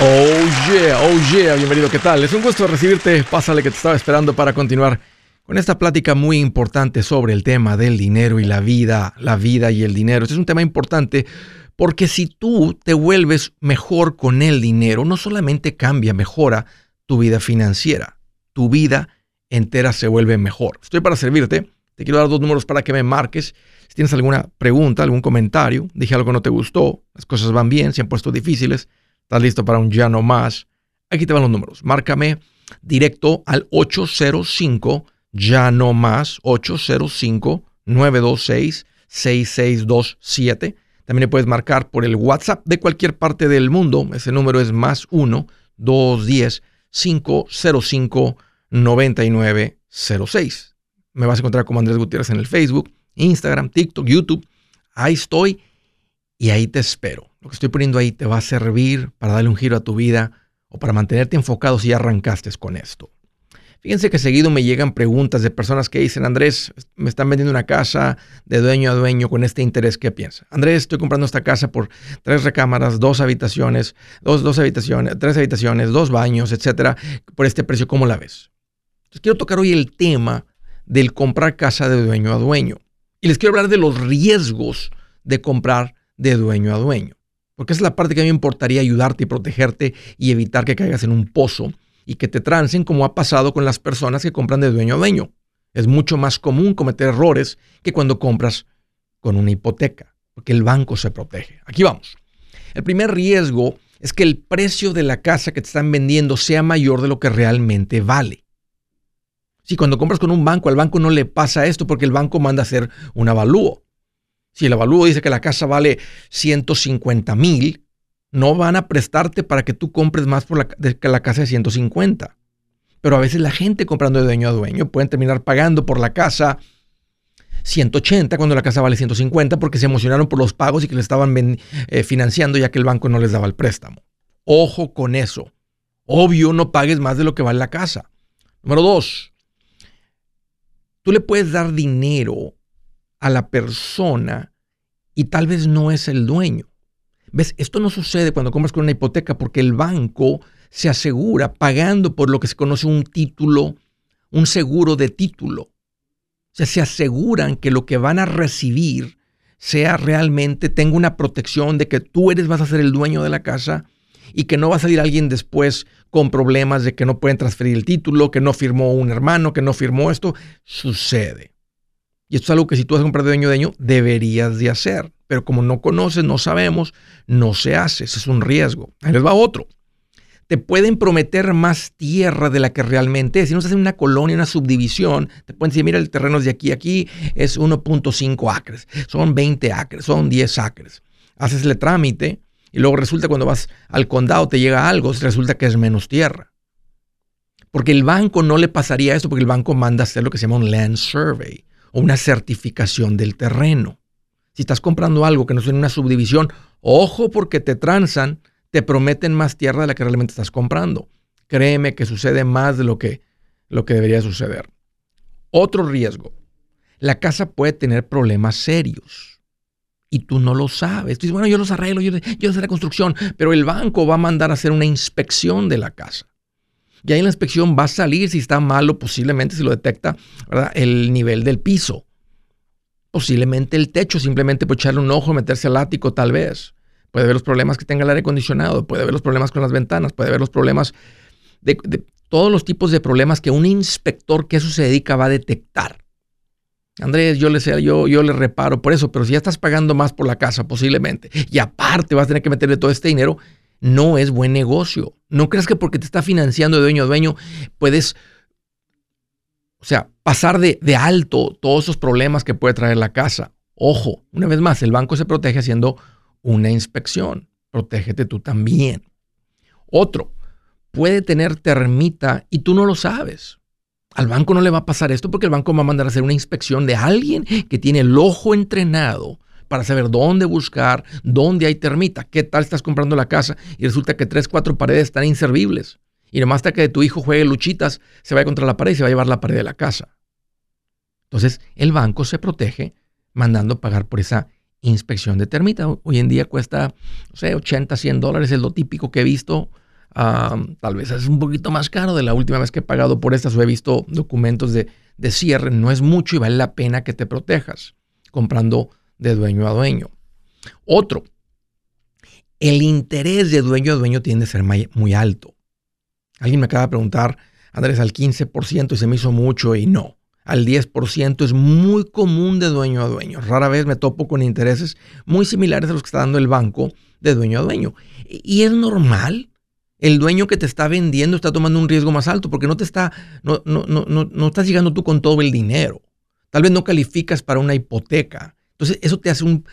Oh yeah, oh yeah, bienvenido, ¿qué tal? Es un gusto recibirte, pásale que te estaba esperando para continuar con esta plática muy importante sobre el tema del dinero y la vida, la vida y el dinero. Este es un tema importante porque si tú te vuelves mejor con el dinero, no solamente cambia, mejora tu vida financiera, tu vida entera se vuelve mejor. Estoy para servirte, te quiero dar dos números para que me marques. Si tienes alguna pregunta, algún comentario, dije algo que no te gustó, las cosas van bien, se han puesto difíciles, ¿Estás listo para un ya no más? Aquí te van los números. Márcame directo al 805 ya no más 805 926 6627. También le puedes marcar por el WhatsApp de cualquier parte del mundo. Ese número es más 1 210 505 9906. Me vas a encontrar como Andrés Gutiérrez en el Facebook, Instagram, TikTok, YouTube. Ahí estoy y ahí te espero. Lo que estoy poniendo ahí te va a servir para darle un giro a tu vida o para mantenerte enfocado si ya arrancaste con esto. Fíjense que seguido me llegan preguntas de personas que dicen, Andrés, me están vendiendo una casa de dueño a dueño con este interés, ¿qué piensa? Andrés, estoy comprando esta casa por tres recámaras, dos habitaciones, dos, dos habitaciones, tres habitaciones, dos baños, etcétera, por este precio, ¿cómo la ves? Entonces quiero tocar hoy el tema del comprar casa de dueño a dueño. Y les quiero hablar de los riesgos de comprar de dueño a dueño. Porque es la parte que a mí me importaría ayudarte y protegerte y evitar que caigas en un pozo y que te trancen como ha pasado con las personas que compran de dueño a dueño. Es mucho más común cometer errores que cuando compras con una hipoteca, porque el banco se protege. Aquí vamos. El primer riesgo es que el precio de la casa que te están vendiendo sea mayor de lo que realmente vale. Si cuando compras con un banco, al banco no le pasa esto porque el banco manda a hacer un avalúo. Si el avalúo dice que la casa vale 150 mil, no van a prestarte para que tú compres más por la, que la casa de 150. Pero a veces la gente comprando de dueño a dueño pueden terminar pagando por la casa 180 cuando la casa vale 150 porque se emocionaron por los pagos y que le estaban eh, financiando ya que el banco no les daba el préstamo. Ojo con eso. Obvio, no pagues más de lo que vale la casa. Número dos, tú le puedes dar dinero a la persona y tal vez no es el dueño. ¿Ves? Esto no sucede cuando compras con una hipoteca porque el banco se asegura pagando por lo que se conoce un título, un seguro de título. O sea, se aseguran que lo que van a recibir sea realmente, tenga una protección de que tú eres, vas a ser el dueño de la casa y que no va a salir alguien después con problemas de que no pueden transferir el título, que no firmó un hermano, que no firmó esto. Sucede. Y esto es algo que si tú vas a comprar de dueño a dueño, deberías de hacer. Pero como no conoces, no sabemos, no se hace. Ese es un riesgo. Ahí les va otro. Te pueden prometer más tierra de la que realmente es. Si no se hace una colonia, una subdivisión, te pueden decir, mira, el terreno es de aquí a aquí, es 1.5 acres, son 20 acres, son 10 acres. Haces el trámite y luego resulta cuando vas al condado te llega algo, resulta que es menos tierra. Porque el banco no le pasaría esto porque el banco manda hacer lo que se llama un land survey o una certificación del terreno. Si estás comprando algo que no es una subdivisión, ojo porque te transan, te prometen más tierra de la que realmente estás comprando. Créeme que sucede más de lo que, lo que debería suceder. Otro riesgo. La casa puede tener problemas serios y tú no lo sabes. Tú dices, bueno, yo los arreglo, yo, yo sé la construcción, pero el banco va a mandar a hacer una inspección de la casa. Y ahí en la inspección va a salir si está malo, posiblemente si lo detecta el nivel del piso. Posiblemente el techo, simplemente por echarle un ojo, meterse al ático tal vez. Puede ver los problemas que tenga el aire acondicionado, puede ver los problemas con las ventanas, puede ver los problemas de, todos los tipos de problemas que un inspector que eso se dedica va a detectar. Andrés, yo le, yo, yo le reparo por eso, pero si ya estás pagando más por la casa posiblemente y aparte vas a tener que meterle todo este dinero, no es buen negocio. No creas que porque te está financiando de dueño a dueño puedes, o sea, pasar de, de alto todos esos problemas que puede traer la casa. Ojo, una vez más, el banco se protege haciendo una inspección. Protégete tú también. Otro, puede tener termita y tú no lo sabes. Al banco no le va a pasar esto porque el banco va a mandar a hacer una inspección de alguien que tiene el ojo entrenado para saber dónde buscar, dónde hay termita. ¿Qué tal estás comprando la casa y resulta que tres, cuatro paredes están inservibles? Y nomás hasta que tu hijo juegue luchitas, se va contra la pared y se va a llevar la pared de la casa. Entonces, el banco se protege mandando pagar por esa inspección de termita. Hoy en día cuesta, no sé, 80, 100 dólares, es lo típico que he visto tal vez es un poquito más caro de la última vez que he pagado por estas o he visto documentos de, de cierre. No es mucho y vale la pena que te protejas comprando de dueño a dueño. Otro, el interés de dueño a dueño tiende a ser muy alto. Alguien me acaba de preguntar, Andrés, al 15% y se me hizo mucho y no. Al 10% es muy común de dueño a dueño. Rara vez me topo con intereses muy similares a los que está dando el banco de dueño a dueño. Y es normal. El dueño que te está vendiendo está tomando un riesgo más alto porque no te está, no, no, no, no, estás llegando tú con todo el dinero. Tal vez no calificas para una hipoteca. Entonces, eso te hace un,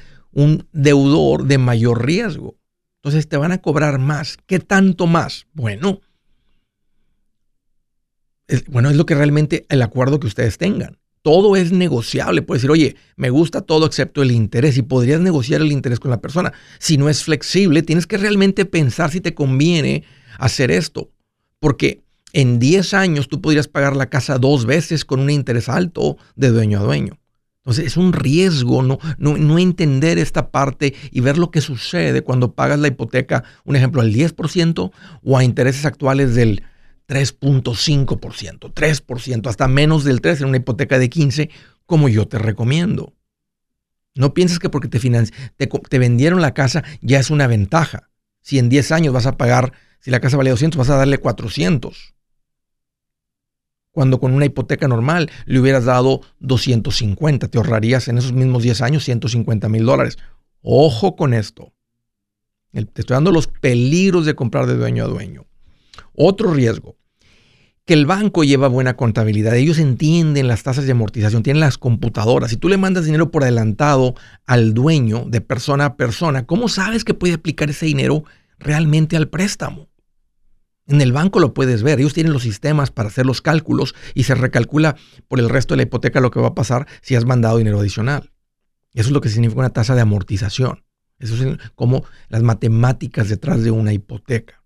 deudor de mayor riesgo. Entonces, te van a cobrar más. ¿Qué tanto más? Bueno, bueno, es lo que realmente el acuerdo que ustedes tengan. Todo es negociable. Puedes decir, oye, me gusta todo excepto el interés y podrías negociar el interés con la persona. Si no es flexible, tienes que realmente pensar si te conviene hacer esto. Porque en 10 años tú podrías pagar la casa dos veces con un interés alto de dueño a dueño. Entonces es un riesgo no, no, no, entender esta parte y ver lo que sucede cuando pagas la hipoteca, un ejemplo, al 10% o a intereses actuales del 3.5%, 3%, hasta menos del 3% en una hipoteca de 15, como yo te recomiendo. No pienses que porque te, te, vendieron la casa ya es una ventaja. Si en 10 años vas a pagar, si la casa vale 200, vas a darle 400. Cuando con una hipoteca normal le hubieras dado 250, te ahorrarías en esos mismos 10 años 150 mil dólares. Ojo con esto. Te estoy dando los peligros de comprar de dueño a dueño. Otro riesgo, que el banco lleva buena contabilidad. Ellos entienden las tasas de amortización, tienen las computadoras. Si tú le mandas dinero por adelantado al dueño de persona a persona, ¿cómo sabes que puede aplicar ese dinero realmente al préstamo? En el banco lo puedes ver, ellos tienen los sistemas para hacer los cálculos y se recalcula por el resto de la hipoteca lo que va a pasar si has mandado dinero adicional. Eso es lo que significa una tasa de amortización. Eso es como las matemáticas detrás de una hipoteca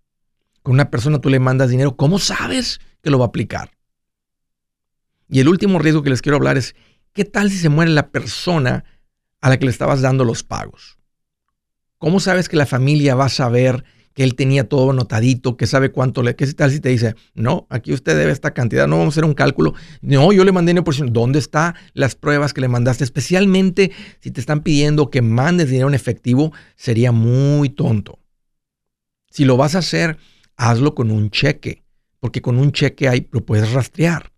con una persona tú le mandas dinero, ¿cómo sabes que lo va a aplicar? Y el último riesgo que les quiero hablar es, ¿qué tal si se muere la persona a la que le estabas dando los pagos? ¿Cómo sabes que la familia va a saber que él tenía todo anotadito, que sabe cuánto le... ¿Qué tal si te dice, no, aquí usted debe esta cantidad, no vamos a hacer un cálculo? No, yo le mandé dinero por ¿Dónde están las pruebas que le mandaste? Especialmente si te están pidiendo que mandes dinero en efectivo, sería muy tonto. Si lo vas a hacer, hazlo con un cheque, porque con un cheque hay, lo puedes rastrear.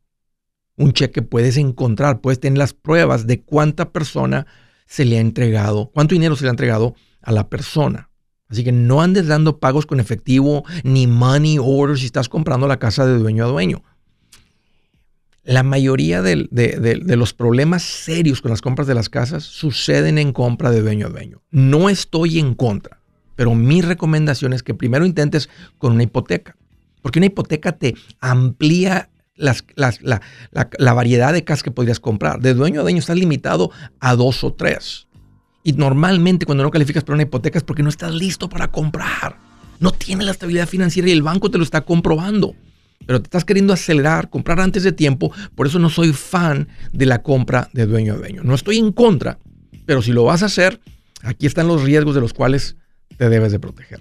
Un cheque puedes encontrar, puedes tener las pruebas de cuánta persona se le ha entregado, cuánto dinero se le ha entregado a la persona. Así que no andes dando pagos con efectivo ni money order si estás comprando la casa de dueño a dueño. La mayoría de, de, los problemas serios con las compras de las casas suceden en compra de dueño a dueño. No estoy en contra. Pero mi recomendación es que primero intentes con una hipoteca, porque una hipoteca te amplía la, variedad de casas que podrías comprar. De dueño a dueño estás limitado a dos o tres. Y normalmente cuando no calificas para una hipoteca es porque no estás listo para comprar. No tienes la estabilidad financiera y el banco te lo está comprobando. Pero te estás queriendo acelerar, comprar antes de tiempo. Por eso no soy fan de la compra de dueño a dueño. No estoy en contra, pero si lo vas a hacer, aquí están los riesgos de los cuales te debes de proteger.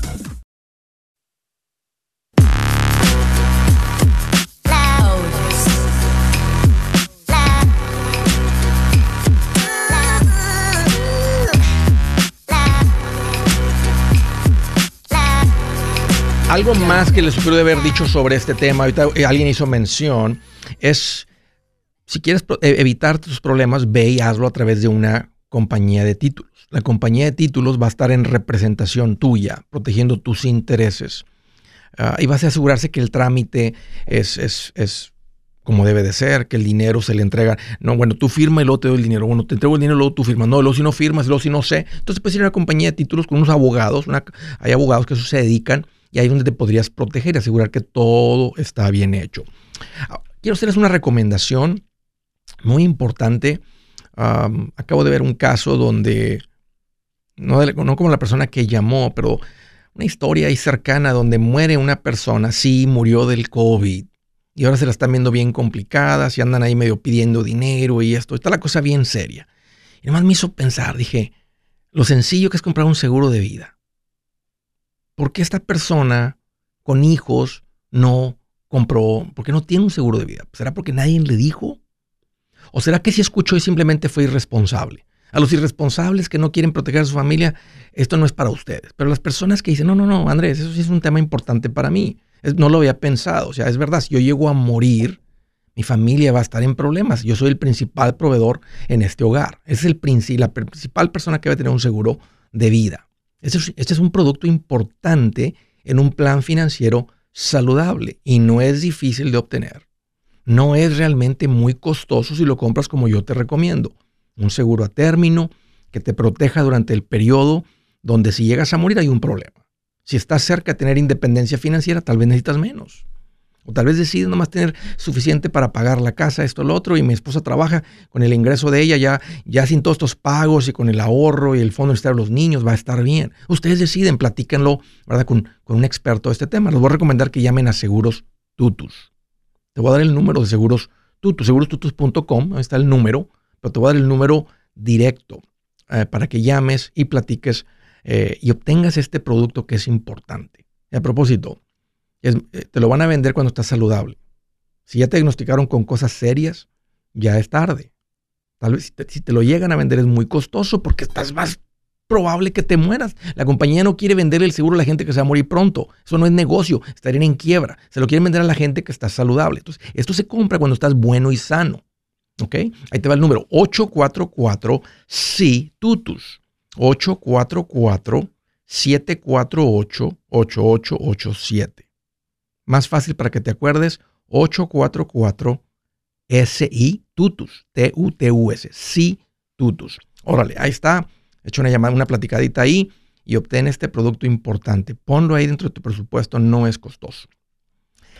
Algo más que les sugiero de haber dicho sobre este tema, ahorita eh, alguien hizo mención, es si quieres e, evitar tus problemas, ve y hazlo a través de una compañía de títulos. La compañía de títulos va a estar en representación tuya, protegiendo tus intereses. Ah, y vas a asegurarse que el trámite es, es, es, como debe de ser, que el dinero se le entrega. No, bueno, tú firma y luego te doy el dinero. Bueno, te entrego el dinero luego tú firmas. No, luego si no firmas, luego si no sé. Entonces puedes ir a una compañía de títulos con unos abogados. hay abogados que eso se dedican y ahí es donde te podrías proteger y asegurar que todo está bien hecho. Ah, quiero hacerles una recomendación muy importante. acabo de ver un caso donde, no, como la persona que llamó, pero una historia ahí cercana donde muere una persona, sí, murió del COVID. Y ahora se la están viendo bien complicadas y andan ahí medio pidiendo dinero y esto. Está la cosa bien seria. Y además me hizo pensar, dije, lo sencillo que es comprar un seguro de vida. ¿Por qué esta persona con hijos no compró? ¿Por qué no tiene un seguro de vida? ¿Será porque nadie le dijo? ¿O será que si escuchó y simplemente fue irresponsable? A los irresponsables que no quieren proteger a su familia, esto no es para ustedes. Pero las personas que dicen, no, no, no, Andrés, eso sí es un tema importante para mí. no lo había pensado. O sea, es verdad, si yo llego a morir, mi familia va a estar en problemas. Yo soy el principal proveedor en este hogar. es el, la principal persona que va a tener un seguro de vida. Este, este es, un producto importante en un plan financiero saludable y no es difícil de obtener. No es realmente muy costoso si lo compras como yo te recomiendo. Un seguro a término que te proteja durante el periodo donde si llegas a morir hay un problema. Si estás cerca de tener independencia financiera, tal vez necesitas menos. O tal vez decides nomás tener suficiente para pagar la casa, esto, lo otro, y mi esposa trabaja con el ingreso de ella, ya, ya sin todos estos pagos y con el ahorro y el fondo de los niños, va a estar bien. Ustedes deciden, platíquenlo, ¿verdad? Con, con un experto de este tema. Les voy a recomendar que llamen a Seguros Tutus. Te voy a dar el número de Seguros Tutus, segurostutus.com, ahí está el número, pero te voy a dar el número directo eh, para que llames y platiques eh, y obtengas este producto que es importante. Y a propósito, eh, te lo van a vender cuando estás saludable. Si ya te diagnosticaron con cosas serias, ya es tarde. Tal vez si te, lo llegan a vender es muy costoso porque estás más probable que te mueras. La compañía no quiere vender el seguro a la gente que se va a morir pronto. Eso no es negocio, estarían en quiebra. Se lo quieren vender a la gente que está saludable. Entonces, esto se compra cuando estás bueno y sano. ¿Ok? Ahí te va el número 844 si tutus 844 748 8887 más fácil para que te acuerdes, 844 SI Tutus, T-U-T-U-S, sí Tutus. Órale, ahí está. He hecho una llamada, una platicadita ahí y obtén este producto importante. Ponlo ahí dentro de tu presupuesto, no es costoso.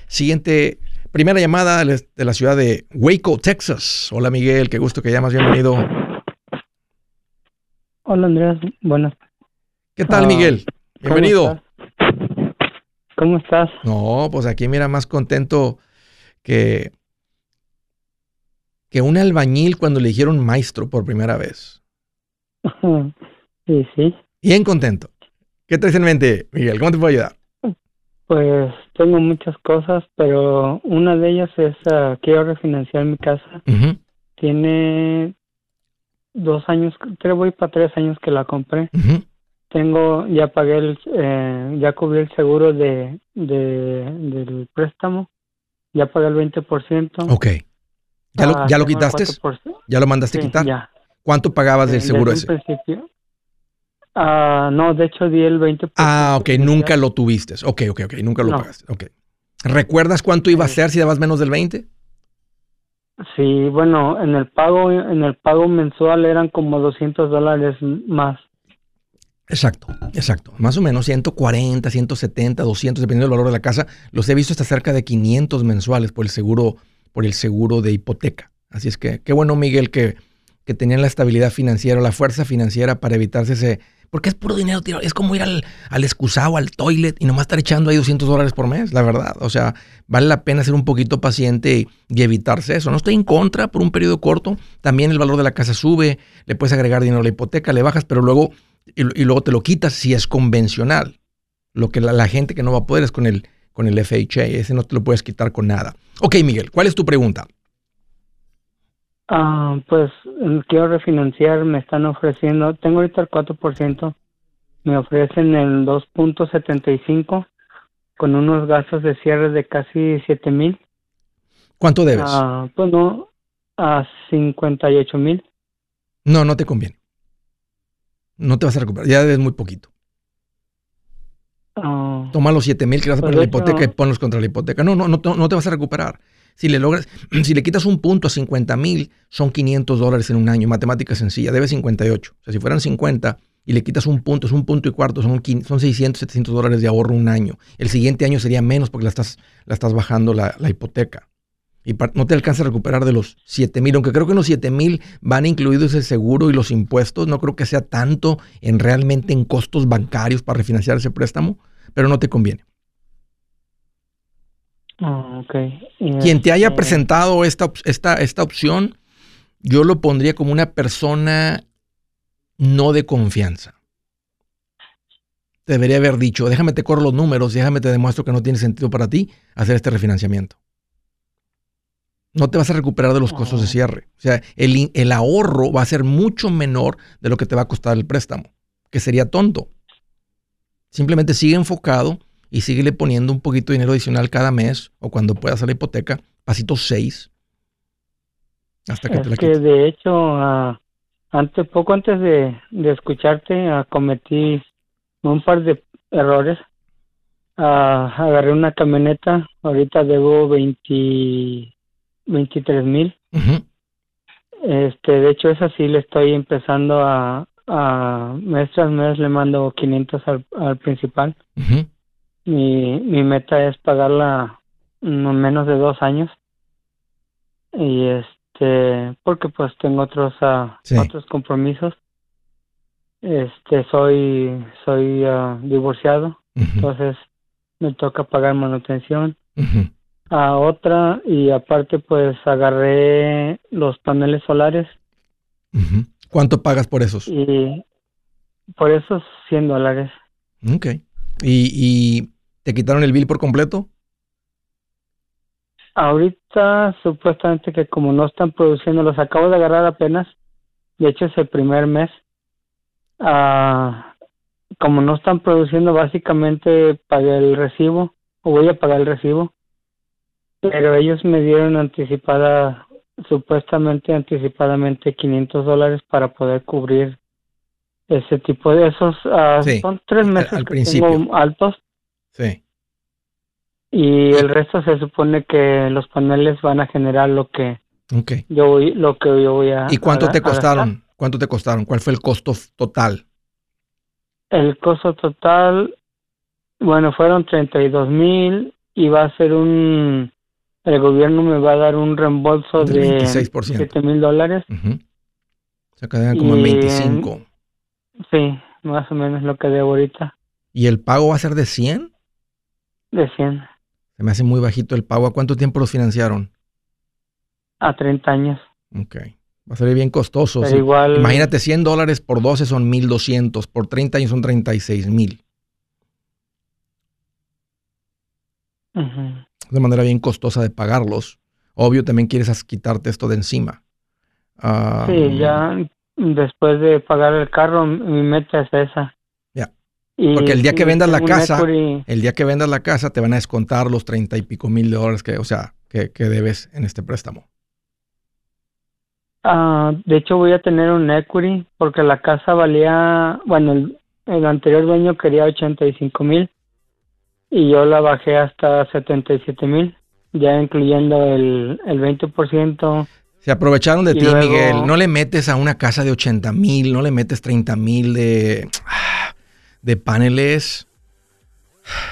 Siguiente, primera llamada de la ciudad de Waco, Texas. Hola Miguel, qué gusto que llamas, bienvenido. Hola Andrés, buenas. ¿Qué tal Miguel? Bienvenido. ¿Cómo estás? No, pues aquí mira más contento que, que un albañil cuando le dijeron maestro por primera vez. Sí, sí. Bien contento. ¿Qué traes en mente, Miguel? ¿Cómo te puedo ayudar? Pues tengo muchas cosas, pero una de ellas es uh, quiero refinanciar mi casa. Tiene dos años, creo voy para tres años que la compré. Tengo, ya pagué el, eh, ya cubrí el seguro de, de, del préstamo, ya pagué el 20%. Ok. ¿Ya lo, Ah, ya lo quitaste? 4%. ¿Ya lo mandaste Sí, quitar? ya. ¿Cuánto pagabas del Eh, seguro ese? principio. Ah, no, de hecho di el 20%. Ah, ok, nunca lo tuviste. Ok, ok, ok, nunca lo No. pagaste. Ok. ¿Recuerdas cuánto iba a Sí. ser si dabas menos del 20? Sí, bueno, en el pago, en el pago mensual eran como 200 dólares más. Exacto, exacto. Más o menos 140, 170, 200, dependiendo del valor de la casa. Los he visto hasta cerca de 500 mensuales por el seguro, por el seguro de hipoteca. Así es que qué bueno, Miguel, que, que tenían la estabilidad financiera, la fuerza financiera para evitarse ese... Porque es puro dinero tirado. Es como ir al, al excusado, al toilet y nomás estar echando ahí 200 dólares por mes, la verdad. O sea, vale la pena ser un poquito paciente y, y evitarse eso. No estoy en contra por un periodo corto. También el valor de la casa sube, le puedes agregar dinero a la hipoteca, le bajas, pero luego y, y luego te lo quitas si es convencional. Lo que la, la gente que no va a poder es con el, con el FHA. Ese no te lo puedes quitar con nada. Ok, Miguel, ¿cuál es tu pregunta? Ah, pues mm, quiero refinanciar, me están ofreciendo, tengo ahorita el 4%, me ofrecen el 2.75 con unos gastos de cierre de casi 7 mil. ¿Cuánto debes? Ah, pues no, a 58 mil. No, no te conviene. No te vas a recuperar. Ya debes muy poquito. Ah, Toma los 7 mil que vas a Pues, poner la hecho- hipoteca y ponlos contra la hipoteca. No, no, no, no te vas a recuperar. Si le logras, si le quitas un punto a 50 mil, son 500 dólares en un año. Matemática sencilla. Debes 58. O sea, si fueran 50 y le quitas un punto, es un punto y cuarto, son, quin- son 600, 700 dólares de ahorro un año. El siguiente año sería menos porque la estás, la estás bajando la, la hipoteca. Y no te alcanza a recuperar de los 7 mil, aunque creo que en los 7 mil van incluidos el seguro y los impuestos. No creo que sea tanto en realmente en costos bancarios para refinanciar ese préstamo, pero no te conviene. ah, Quien te haya este, presentado esta, esta, esta opción, yo lo pondría como una persona no de confianza. Te debería haber dicho, déjame te corro los números, déjame te demuestro que no tiene sentido para ti hacer este refinanciamiento. No te vas a recuperar de los costos de cierre. O sea, el, el ahorro va a ser mucho menor de lo que te va a costar el préstamo, que sería tonto. Simplemente sigue enfocado y síguele poniendo un poquito de dinero adicional cada mes o cuando puedas hacer la hipoteca, pasito 6, hasta que te la que quites. de hecho, ah, antes, poco antes de, de escucharte, ah, cometí un par de errores. Ah, agarré una camioneta, ahorita debo 20, 23 mil. Este, de hecho, esa sí le estoy empezando a, a mes tras mes le mando 500 al, al principal. ujú. Mi, mi meta es pagarla en menos de dos años. Y este, porque pues tengo otros, Sí. otros compromisos. Este, soy, soy ah, divorciado, entonces me toca pagar manutención. A otra, y aparte pues agarré los paneles solares. ¿Cuánto pagas por esos? y por esos 100 dólares. Ok. ¿Y, y te quitaron el bill por completo? Ahorita supuestamente que como no están produciendo, los acabo de agarrar apenas, de hecho es el primer mes, ah, como no están produciendo básicamente pagué el recibo o voy a pagar el recibo, pero ellos me dieron anticipada, supuestamente anticipadamente 500 dólares para poder cubrir ese tipo de esos, ah, Sí, son tres meses al que principio. tengo altos Sí. y el resto se supone que los paneles van a generar lo que yo voy, lo que yo voy a. ¿Y cuánto a- te costaron? ¿Cuánto te costaron? ¿Cuál fue el costo total? El costo total, bueno, fueron 32 mil y va a ser un. El gobierno me va a dar un reembolso de 26%. 7 mil dólares. Ujú. Se quedan como en Y- 25. Sí, más o menos lo que debo ahorita, ¿Y el pago va a ser de 100? de 100 Se me hace muy bajito el pago. ¿A cuánto tiempo los financiaron? a 30 años. Ok. Va a salir bien costoso. Pero sí. igual. Imagínate, 100 dólares por 12 son 1200. Por 30 años son 36 mil. Ujú. De manera bien costosa de pagarlos. Obvio, también quieres quitarte esto de encima. Ah, Sí, ya después de pagar el carro, mi meta es esa. Ya. Porque el día que vendas la casa, el día que vendas la casa, te van a descontar los treinta y pico mil dólares que, o sea, que, debes en este préstamo. Ah, de hecho, voy a tener un equity porque la casa valía, bueno, el, el anterior dueño quería 85 mil y yo la bajé hasta 77 mil, ya incluyendo el, el 20%. Se aprovecharon de ti, Miguel. No le metes a una casa de 80 mil, no le metes 30 mil de, de paneles.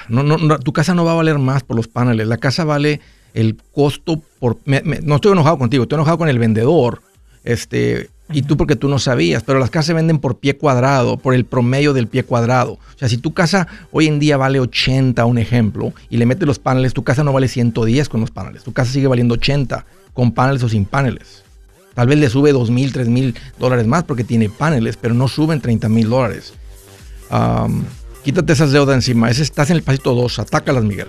No, no, tu casa no va a valer más por los paneles. La casa vale el costo por... no estoy enojado contigo, estoy enojado con el vendedor. Este, y tú porque tú no sabías, pero las casas se venden por pie cuadrado, por el promedio del pie cuadrado. O sea, si tu casa hoy en día vale 80, un ejemplo, y le metes los paneles, tu casa no vale 110 con los paneles, tu casa sigue valiendo 80 con paneles o sin paneles. Tal vez le sube 2 mil, 3 mil dólares más porque tiene paneles, pero no suben 30 mil dólares. quítate esas deudas encima. Ese estás en el pasito 2. Atácalas, Miguel.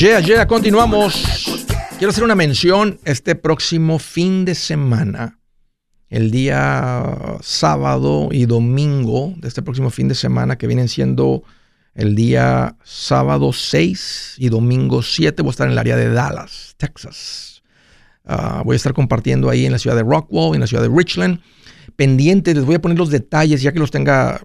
Ya, ya, continuamos. Quiero hacer una mención este próximo fin de semana, el día sábado y domingo de este próximo fin de semana, que vienen siendo el día sábado 6 y domingo 7. Voy a estar en el área de Dallas, Texas. Ah, voy a estar compartiendo ahí en la ciudad de Rockwell, en la ciudad de Richland. Pendientes, les voy a poner los detalles ya que los tenga.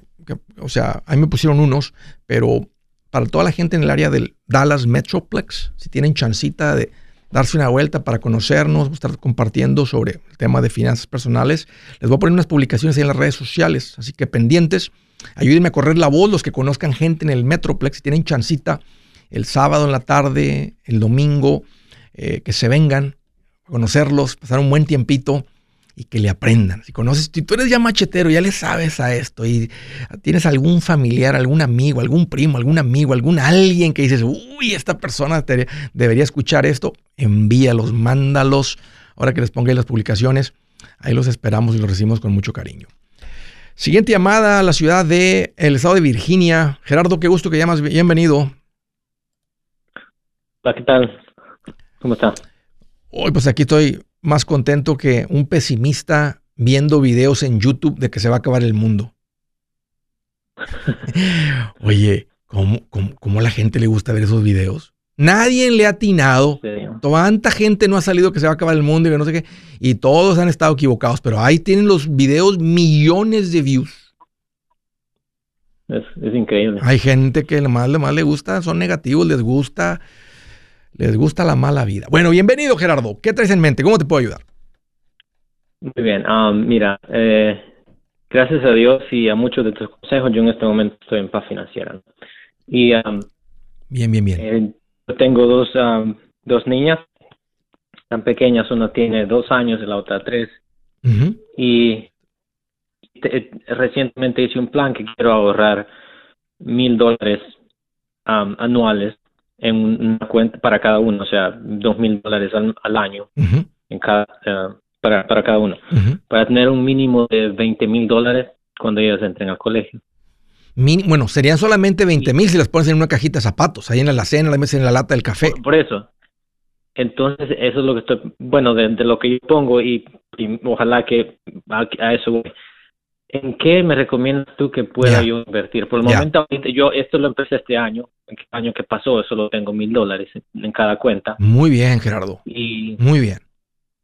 o sea, ahí me pusieron unos, pero para toda la gente en el área del Dallas Metroplex, si tienen chancita de darse una vuelta para conocernos, estar compartiendo sobre el tema de finanzas personales. Les voy a poner unas publicaciones ahí en las redes sociales, así que pendientes. Ayúdenme a correr la voz los que conozcan gente en el Metroplex, si tienen chancita el sábado en la tarde, el domingo, eh, que se vengan a conocerlos, pasar un buen tiempito y que le aprendan. Si conoces, si tú eres ya machetero, ya le sabes a esto y tienes algún familiar, algún amigo, algún primo, algún amigo, algún alguien que dices, uy, esta persona debería escuchar esto, envíalos, mándalos. Ahora que les ponga ahí las publicaciones, ahí los esperamos y los recibimos con mucho cariño. Siguiente llamada a la ciudad de el estado de Virginia. Gerardo, qué gusto que llamas. Bienvenido. Hola, ¿qué tal? ¿Cómo está? Hoy, pues aquí estoy más contento que un pesimista viendo videos en YouTube de que se va a acabar el mundo. Oye, ¿cómo, cómo, la gente le gusta ver esos videos? Nadie le ha atinado. Tanta gente no ha salido que se va a acabar el mundo y que no sé qué. Y todos han estado equivocados. Pero ahí tienen los videos millones de views. Es, increíble. Hay gente que más, más le gusta, son negativos, les gusta les gusta la mala vida. Bueno, bienvenido Gerardo. ¿Qué traes en mente? ¿Cómo te puedo ayudar? Muy bien. Um, mira, eh, gracias a Dios y a muchos de tus consejos, yo en este momento estoy en paz financiera. Y um, bien, bien, bien. Eh, yo tengo dos, um, dos niñas tan pequeñas. Una tiene dos años y la otra tres. Y recientemente hice un plan que quiero ahorrar mil dólares anuales en una cuenta para cada uno, o sea, dos mil dólares al, año en cada, eh, para, para cada uno, para tener un mínimo de 20 mil dólares cuando ellos entren al colegio. bueno, serían solamente 20 mil si las pones en una cajita de zapatos, ahí en la alacena, la metes en la lata del café. Por, eso. Entonces, eso es lo que estoy, bueno, de, lo que yo pongo y, ojalá que a, eso voy. ¿En qué me recomiendas tú que pueda yo invertir? Por el momento, yo esto lo empecé este año, el año que pasó, solo tengo mil dólares en cada cuenta. Muy bien, Gerardo. Y, Muy bien.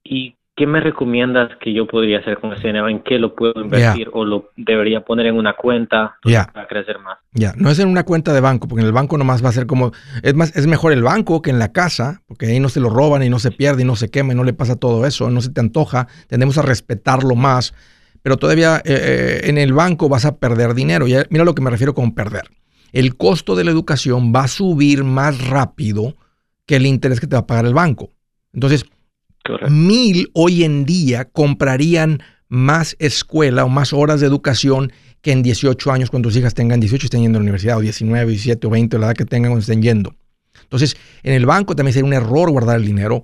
¿Y qué me recomiendas que yo podría hacer con ese dinero? ¿En qué lo puedo invertir o lo debería poner en una cuenta para crecer más? Ya, no es en una cuenta de banco, porque en el banco nomás va a ser como, es más, es mejor el banco que en la casa, porque ahí no se lo roban y no se pierde y no se quema y no le pasa todo eso, no se te antoja, tendemos a respetarlo más pero todavía eh, eh, en el banco vas a perder dinero. Y mira lo que me refiero con perder. El costo de la educación va a subir más rápido que el interés que te va a pagar el banco. Entonces, mil hoy en día comprarían más escuela o más horas de educación que en 18 años cuando tus hijas tengan 18 y estén yendo a la universidad, o 19, 17 o 20, la edad que tengan cuando estén yendo. Entonces, en el banco también sería un error guardar el dinero,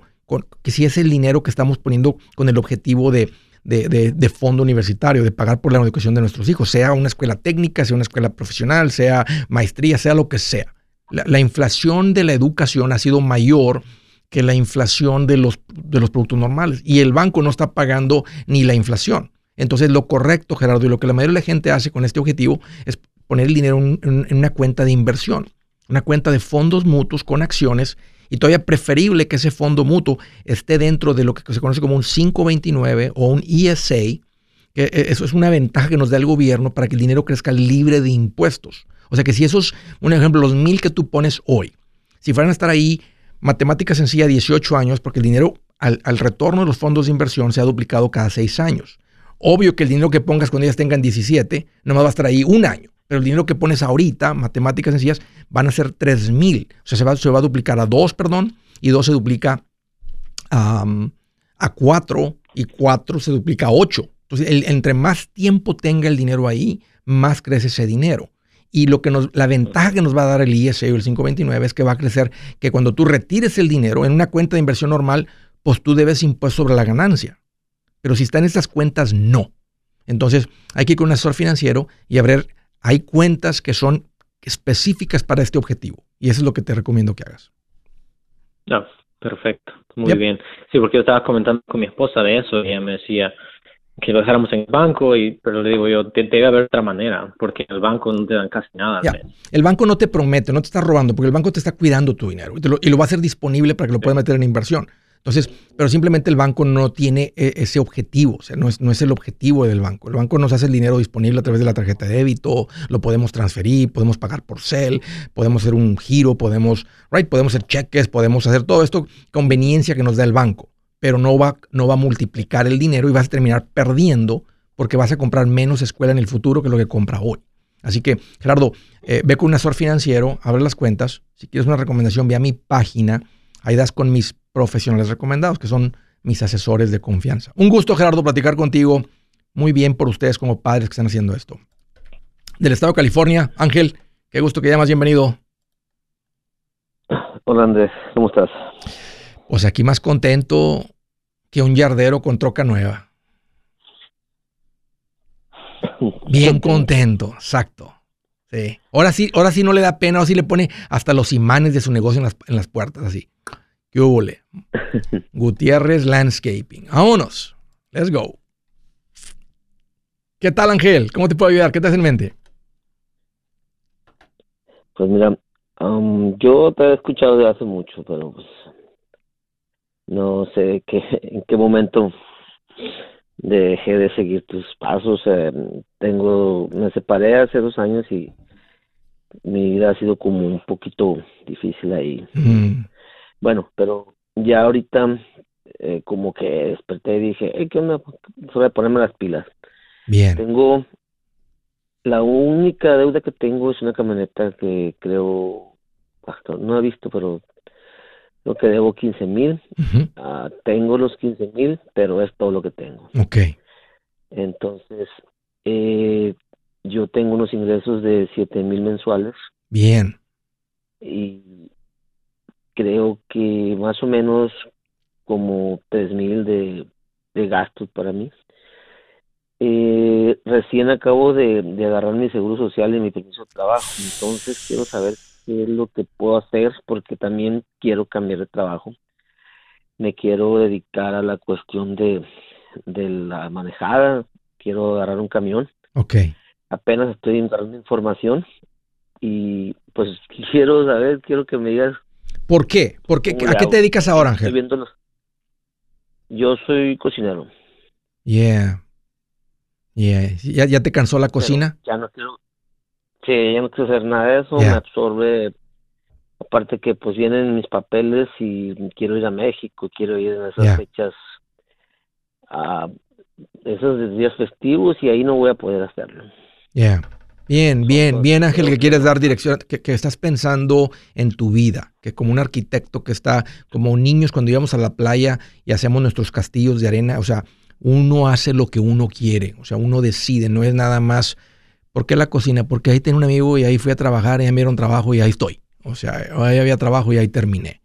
que si es el dinero que estamos poniendo con el objetivo de de, fondo universitario, de pagar por la educación de nuestros hijos, sea una escuela técnica, sea una escuela profesional, sea maestría, sea lo que sea. La, inflación de la educación ha sido mayor que la inflación de los, de los productos normales y el banco no está pagando ni la inflación. Entonces lo correcto, Gerardo, y lo que la mayoría de la gente hace con este objetivo es poner el dinero en una cuenta de inversión, una cuenta de fondos mutuos con acciones y todavía preferible que ese fondo mutuo esté dentro de lo que se conoce como un 529 o un ESA, que e, eso es una ventaja que nos da el gobierno para que el dinero crezca libre de impuestos. O sea que si esos, un ejemplo, los mil que tú pones hoy, si fueran a estar ahí, matemática sencilla, 18 años, porque el dinero al, al retorno de los fondos de inversión se ha duplicado cada 6 años. Obvio que el dinero que pongas cuando ellas tengan 17, nomás va a estar ahí un año pero el dinero que pones ahorita, matemáticas sencillas, van a ser 3 mil. O sea, se va, se va, a duplicar a 2, perdón, y 2 se duplica a, a 4, y 4 se duplica a 8. Entonces, entre más tiempo tenga el dinero ahí, más crece ese dinero. Y lo que nos, la ventaja que nos va a dar el ISA o el 529 es que va a crecer que cuando tú retires el dinero en una cuenta de inversión normal, pues tú debes impuesto sobre la ganancia. Pero si está en estas cuentas, no. Entonces, hay que ir con un asesor financiero y abrir hay cuentas que son específicas para este objetivo y eso es lo que te recomiendo que hagas. No, perfecto, muy bien. Sí, porque yo estaba comentando con mi esposa de eso y ella me decía que lo dejáramos en el banco, y, pero le digo yo, debe haber otra manera, porque en el banco no te dan casi nada. El banco no te promete, no te está robando, porque el banco te está cuidando tu dinero y, lo, y lo va a hacer disponible para que lo puedas meter en inversión. Entonces, pero simplemente el banco no tiene eh, ese objetivo, o sea, no es, no es el objetivo del banco. El banco nos hace el dinero disponible a través de la tarjeta de débito, lo podemos transferir, podemos pagar por cel, podemos hacer un giro, podemos, right, podemos hacer cheques, podemos hacer todo esto, conveniencia que nos da el banco, pero no va, no va a multiplicar el dinero y vas a terminar perdiendo porque vas a comprar menos escuela en el futuro que lo que compra hoy. Así que, Gerardo, eh, ve con un asesor financiero, abre las cuentas. Si quieres una recomendación, ve a mi página. Ahí das con mis profesionales recomendados, que son mis asesores de confianza. Un gusto, Gerardo, platicar contigo. Muy bien por ustedes como padres que están haciendo esto. Del estado de California, Ángel, qué gusto que llamas, bienvenido. Hola Andrés, ¿cómo estás? Pues aquí más contento que un yardero con troca nueva. Bien contento, exacto. Sí. Ahora sí, ahora sí no le da pena, ahora sí le pone hasta los imanes de su negocio en las, en las puertas, así. ¿Qué Gutiérrez Landscaping. Vámonos. Let's go. ¿Qué tal, Ángel? ¿Cómo te puedo ayudar? ¿Qué te hace en mente? Pues mira, um, yo te he escuchado de hace mucho, pero pues no sé qué, en qué momento dejé de seguir tus pasos. Eh, tengo, me separé hace dos años y mi vida ha sido como un poquito difícil ahí. Mm. Bueno, pero ya ahorita eh, como que desperté y dije, hey, ¿qué onda? A ponerme las pilas. Bien. Tengo, la única deuda que tengo es una camioneta que creo, no he visto, pero lo que debo 15 mil. Ah, tengo los 15 mil, pero es todo lo que tengo. Ok. Entonces, eh, yo tengo unos ingresos de 7 mil mensuales. Bien. Y creo que más o menos como tres mil de, gastos para mí. Eh, recién acabo de, agarrar mi seguro social y mi permiso de trabajo, entonces quiero saber qué es lo que puedo hacer porque también quiero cambiar de trabajo. Me quiero dedicar a la cuestión de, de la manejada, quiero agarrar un camión. Ok. Apenas estoy entrando información y pues quiero saber, quiero que me digas. ¿Por qué? ¿Por qué? ¿A qué te dedicas ahora, Ángel? Yo soy cocinero. Yeah. Yeah. ¿Ya, ya te cansó la cocina? ya no quiero. Sí, ya no quiero hacer nada de eso. Me absorbe. Aparte que pues vienen mis papeles y quiero ir a México, quiero ir en esas fechas a esos días festivos y ahí no voy a poder hacerlo. Yeah. Bien, bien, bien Ángel, que quieres dar dirección, que, que, estás pensando en tu vida, que como un arquitecto que está, como niños cuando íbamos a la playa y hacemos nuestros castillos de arena, o sea, uno hace lo que uno quiere, o sea, uno decide, no es nada más, ¿por qué la cocina? Porque ahí tengo un amigo y ahí fui a trabajar, y me dieron trabajo y ahí estoy, o sea, ahí había trabajo y ahí terminé.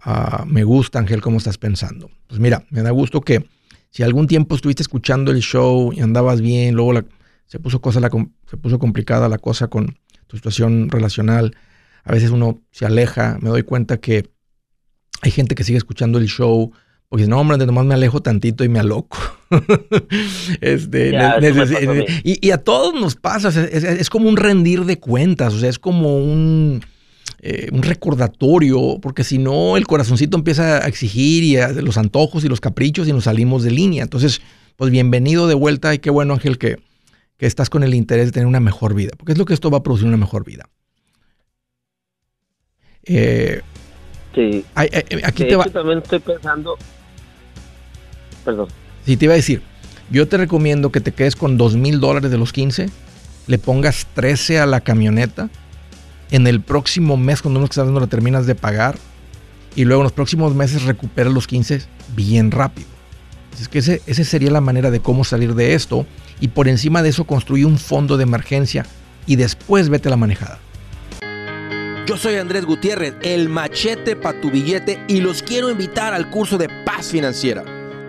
Ah, me gusta Ángel cómo estás pensando. Pues mira, me da gusto que si algún tiempo estuviste escuchando el show y andabas bien, luego se puso, cosa la, se puso complicada la cosa con tu situación relacional. A veces uno se aleja. Me doy cuenta que hay gente que sigue escuchando el show porque no, hombre, nomás me alejo tantito y me aloco. este, y, a todos nos pasa, es, como un rendir de cuentas, o sea, es como un, eh, un recordatorio, porque si no, el corazoncito empieza a exigir y a, los antojos y los caprichos y nos salimos de línea. Entonces, pues bienvenido de vuelta y qué bueno, Ángel, que, que estás con el interés de tener una mejor vida, porque es lo que esto va a producir una mejor vida. Eh, sí. aquí te va. también estoy pensando. Perdón. Sí, te iba a decir. Yo te recomiendo que te quedes con dos mil dólares de los 15, le pongas 13 a la camioneta. En el próximo mes, cuando uno que estás dando, la terminas de pagar. Y luego en los próximos meses recuperas los 15 bien rápido. Es que ese, esa sería la manera de cómo salir de esto y por encima de eso construye un fondo de emergencia y después vete a la manejada. Yo soy Andrés Gutiérrez, el machete para tu billete y los quiero invitar al curso de paz financiera.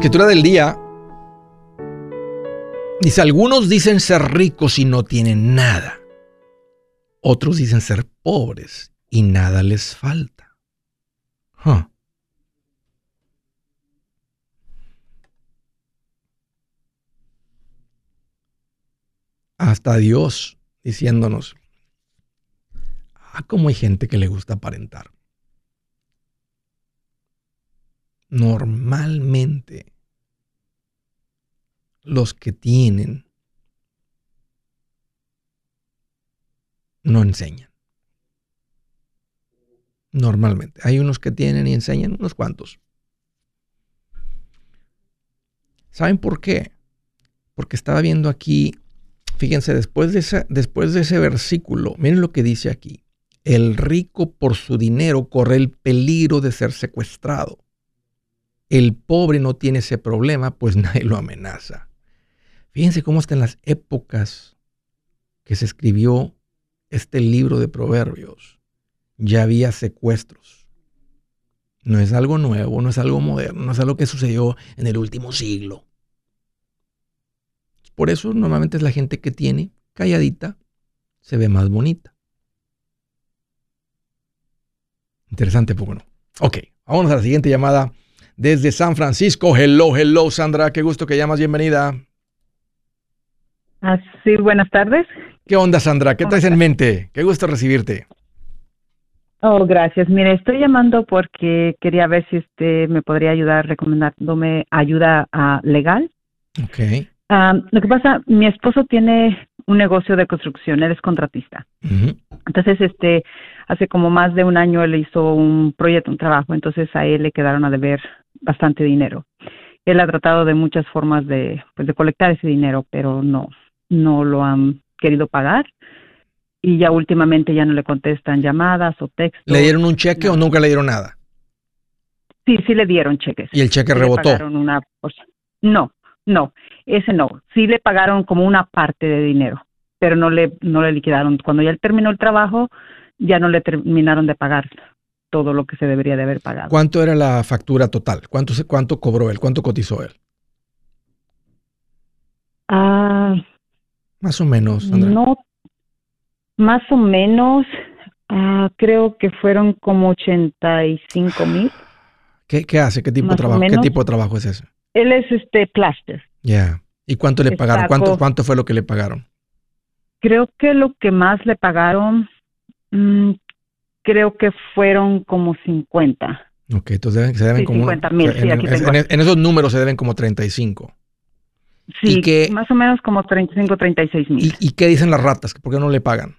Escritura del día Dice, algunos dicen ser ricos y no tienen nada. Otros dicen ser pobres y nada les falta. Hasta Dios diciéndonos, ah, como hay gente que le gusta aparentar. Normalmente los que tienen no enseñan. Normalmente. Hay unos que tienen y enseñan, unos cuantos. ¿Saben por qué? Porque estaba viendo aquí, fíjense, después de, después de ese versículo, miren lo que dice aquí. El rico por su dinero corre el peligro de ser secuestrado. El pobre no tiene ese problema, pues nadie lo amenaza. Fíjense cómo hasta en las épocas que se escribió este libro de proverbios ya había secuestros. No es algo nuevo, no es algo moderno, no es algo que sucedió en el último siglo. Por eso normalmente es la gente que tiene calladita, se ve más bonita. Interesante, poco no. Ok, vamos a la siguiente llamada desde San Francisco. Hello, hello, Sandra, qué gusto que llamas, bienvenida. Ah, sí, buenas tardes. ¿Qué onda, Sandra? ¿Qué traes en mente? Qué gusto recibirte. Oh, gracias. Mire, estoy llamando porque quería ver si usted me podría ayudar recomendándome ayuda ah, legal. Ok. Ah, lo que pasa, mi esposo tiene un negocio de construcción, él es contratista. Entonces, este, hace como más de un año él hizo un proyecto, un trabajo, entonces a él le quedaron a deber bastante dinero. Él ha tratado de muchas formas de, pues, de colectar ese dinero, pero no, no lo han querido pagar. Y ya últimamente ya no le contestan llamadas o textos. ¿Le dieron un cheque o nunca le dieron nada? Sí, sí le dieron cheques. Y el cheque Sí rebotó. una. No, no, ese no. Sí le pagaron como una parte de dinero, pero no le no le liquidaron. Cuando ya él terminó el trabajo, ya no le terminaron de pagar todo lo que se debería de haber pagado. ¿Cuánto era la factura total? ¿Cuánto, cobró él? ¿Cuánto cotizó él? Ah, Más o menos, Sandra. no, más o menos, ah, creo que fueron como 85 mil. ¿Qué, qué hace? ¿Qué tipo, de Más trabajo, ¿Qué tipo de trabajo es ese? Él es este plaster. Ya. ¿Y cuánto le pagaron? ¿Cuánto, Estaco. ¿Cuánto fue lo que le pagaron? Creo que lo que más le pagaron, mm, creo que fueron como 50. Ok, entonces se deben Sí, como... 50,000, sí, en, aquí en- tengo. en- en esos números se deben como 35. Sí, ¿Y qué- más o menos como 35, 36 mil. ¿Y, y qué dicen las ratas? ¿Por qué no le pagan?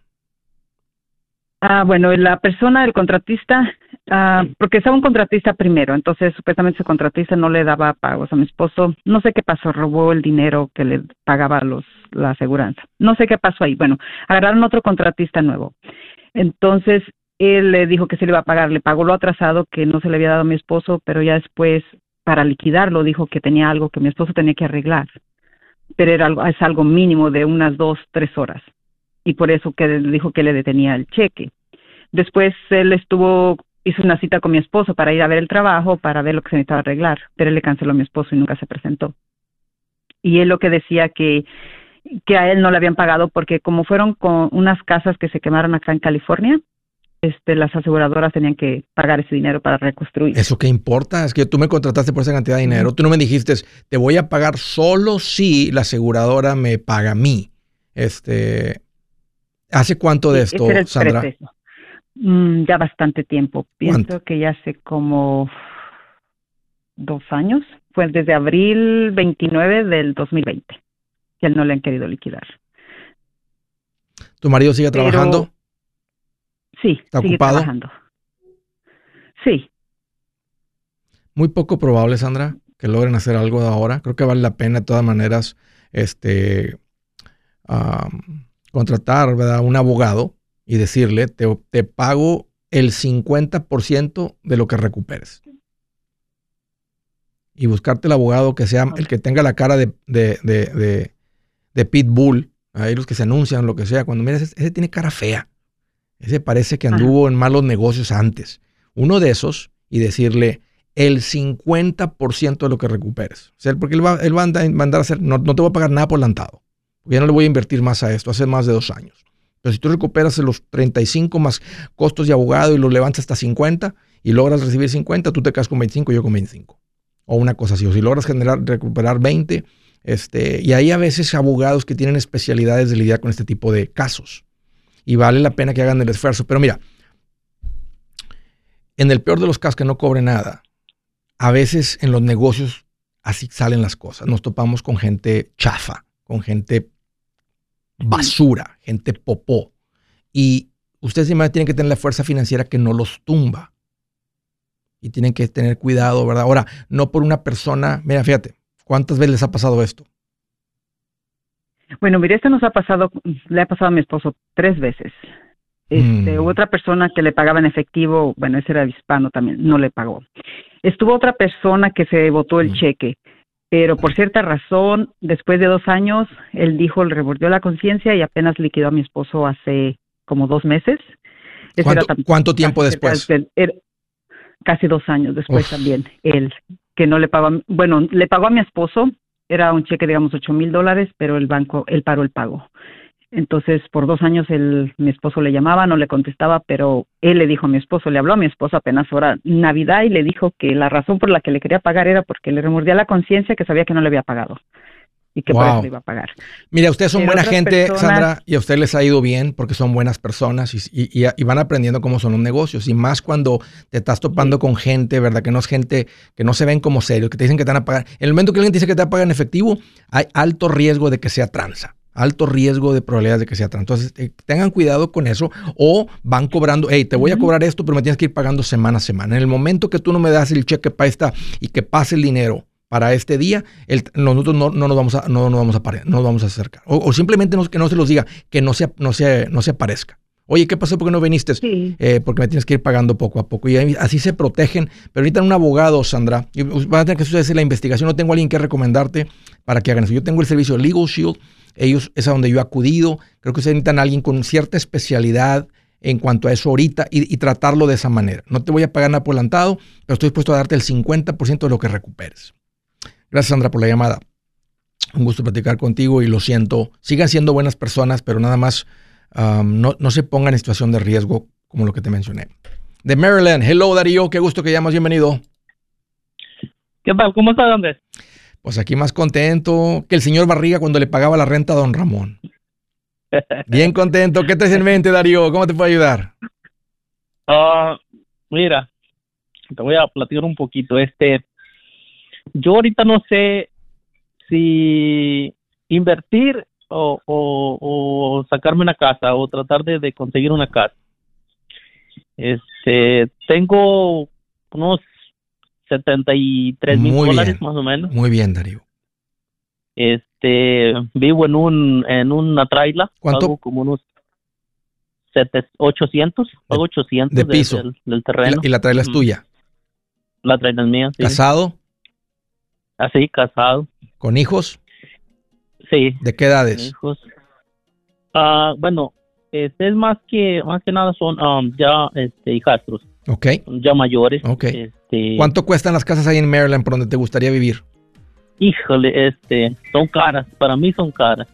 Ah, bueno, la persona, el contratista, ah, porque estaba un contratista primero, entonces supuestamente ese contratista no le daba pagos a mi esposo. No sé qué pasó, robó el dinero que le pagaba los, la aseguranza. No sé qué pasó ahí. Bueno, agarraron otro contratista nuevo. Entonces, él le dijo que se le iba a pagar, le pagó lo atrasado que no se le había dado a mi esposo, pero ya después, para liquidarlo, dijo que tenía algo que mi esposo tenía que arreglar. Pero era es algo mínimo de unas dos, tres horas. Y por eso que dijo que le detenía el cheque. Después él estuvo, hizo una cita con mi esposo para ir a ver el trabajo, para ver lo que se necesitaba arreglar, pero él le canceló a mi esposo y nunca se presentó. Y él lo que decía que, que a él no le habían pagado porque como fueron con unas casas que se quemaron acá en California, este, las aseguradoras tenían que pagar ese dinero para reconstruir. ¿Eso qué importa? Es que tú me contrataste por esa cantidad de dinero. Tú no me dijiste, te voy a pagar solo si la aseguradora me paga a mí. Este, ¿Hace cuánto de Sí, esto, era el Sandra? Mm, ya bastante tiempo. Pienso ¿Cuánto? que ya hace como dos años. Fue desde abril 29 del 2020 que él no le han querido liquidar. ¿Tu marido sigue Pero- trabajando? Sí, ¿Está sigue ocupado? trabajando. Sí, Muy poco probable, Sandra, que logren hacer algo de ahora. Creo que vale la pena de todas maneras este, contratar ¿verdad? un abogado y decirle, te, te pago el 50% de lo que recuperes. Y buscarte el abogado que sea el que tenga la cara de, de, de, de, de pitbull. Ahí los que se anuncian, lo que sea. Cuando miras, ese, ese tiene cara fea. Ese parece que Ajá. anduvo en malos negocios antes. Uno de esos y decirle el 50% de lo que recuperes. O sea, porque él va, él va a andar- mandar a hacer, no, no te voy a pagar nada por adelantado. Porque ya no le voy a invertir más a esto, hace más de dos años. Pero si tú recuperas los 35 más costos de abogado y los levantas hasta 50 y logras recibir 50, tú te quedas con 25 y yo con 25. O una cosa así. O si logras generar, recuperar 20, este, y hay a veces abogados que tienen especialidades de lidiar con este tipo de casos. Y vale la pena que hagan el esfuerzo. Pero mira, en el peor de los casos que no cobre nada, a veces en los negocios así salen las cosas. Nos topamos con gente chafa, con gente basura, gente popó. Y ustedes siempre tienen que tener la fuerza financiera que no los tumba. Y tienen que tener cuidado, ¿verdad? Ahora, no por una persona, mira, fíjate, ¿cuántas veces les ha pasado esto? Bueno, mire, esto nos ha pasado, le ha pasado a mi esposo tres veces. Este, Mm. otra persona que le pagaba en efectivo, bueno, ese era hispano también, no le pagó. Estuvo otra persona que se votó el Mm. cheque, pero por cierta razón, después de dos años, él dijo, le revolvió la conciencia y apenas liquidó a mi esposo hace como dos meses. Ese ¿Cuánto- era cuánto tiempo casi después? era- casi dos años después Uf. también, él, que no le pagó, bueno, le pagó a mi esposo, era un cheque, digamos, ocho mil dólares, pero el banco, él paró el pago. Entonces, por dos años, él, mi esposo le llamaba, no le contestaba, pero él le dijo a mi esposo, le habló a mi esposo apenas ahora Navidad y le dijo que la razón por la que le quería pagar era porque le remordía la conciencia que sabía que no le había pagado. Y que por eso iba a pagar. Mira, ustedes son buena gente, Sandra, y a ustedes les ha ido bien porque son buenas personas y, van aprendiendo cómo son los negocios. Y más cuando te estás topando con gente, ¿verdad? Que no es gente que no se ven como serios, que te dicen que te van a pagar. En el momento que alguien te dice que te va a pagar en efectivo, hay alto riesgo de que sea tranza. Alto riesgo de probabilidades de que sea tranza. Entonces, eh, tengan cuidado con eso. O van cobrando, hey, te voy a cobrar esto, pero me tienes que ir pagando semana a semana. En el momento que tú no me das el cheque para esta y que pase el dinero para este día, nosotros no, nos vamos a, no, vamos a, no nos vamos a acercar. O, simplemente que no se los diga, que no se, no se, no se aparezca. Oye, ¿qué pasó? ¿Por qué no viniste? Eh, porque me tienes que ir pagando poco a poco. Y así se protegen. Pero ahorita un abogado, Sandra, y van a tener que hacer la investigación. No tengo a alguien que recomendarte para que hagan eso. Yo tengo el servicio Legal Shield. Ellos es a donde yo he acudido. Creo que ustedes necesitan a alguien con cierta especialidad en cuanto a eso ahorita y, tratarlo de esa manera. No te voy a pagar nada por adelantado, pero estoy dispuesto a darte el 50% de lo que recuperes. Gracias, Sandra, por la llamada. Un gusto platicar contigo y lo siento. Sigan siendo buenas personas, pero nada más um, no, no, se pongan en situación de riesgo como lo que te mencioné. De Maryland, hello Darío, qué gusto que llamas, bienvenido. ¿Qué tal? ¿Cómo estás, Andrés? Pues aquí más contento que el señor Barriga cuando le pagaba la renta a don Ramón. Bien contento. ¿Qué te hace en mente, Darío? ¿Cómo te puedo ayudar? Ah, mira, te voy a platicar un poquito. Este, yo ahorita no sé si invertir o, sacarme una casa o tratar de, conseguir una casa. Este, tengo unos 73 mil dólares más o menos. Muy bien, Darío. Este, vivo en un en una traila. ¿Cuánto? como unos 800, pago 800 de piso. del, terreno. ¿Y la, traila es tuya? La traila es mía, sí. ¿Casado? Así, casado. ¿Con hijos? Sí. ¿De qué edades? Hijos. Ah, bueno, este es más que más que nada son um, ya este, hijastros. Ok. Ya mayores. Ok. Este, ¿Cuánto cuestan las casas ahí en Maryland por donde te gustaría vivir? Híjole, este, son caras. Para mí son caras.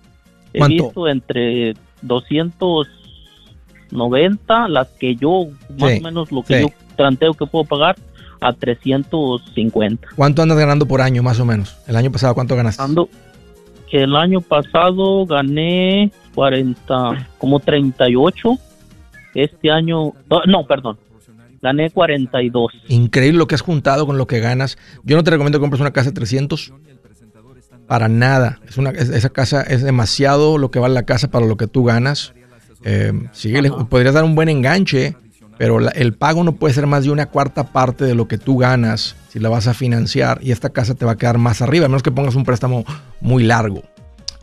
He ¿Cuánto? visto entre 290, las que yo, más o menos lo que yo planteo que puedo pagar, a 350. ¿Cuánto andas ganando por año, más o menos? ¿El año pasado cuánto ganaste? Ando, el año pasado gané 40, como 38. Este año, no, perdón, gané 42. Increíble lo que has juntado con lo que ganas. Yo no te recomiendo que compres una casa de 300. Para nada. Es una, esa casa es demasiado lo que vale la casa para lo que tú ganas. Eh, podrías dar un buen enganche pero el pago no puede ser más de una cuarta parte de lo que tú ganas si la vas a financiar y esta casa te va a quedar más arriba, a menos que pongas un préstamo muy largo.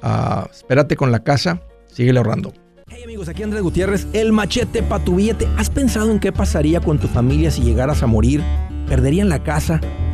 Ah, espérate con la casa, sigue ahorrando. Hey amigos, aquí Andrés Gutiérrez, el machete para tu billete. ¿Has pensado en qué pasaría con tu familia si llegaras a morir? ¿Perderían la casa?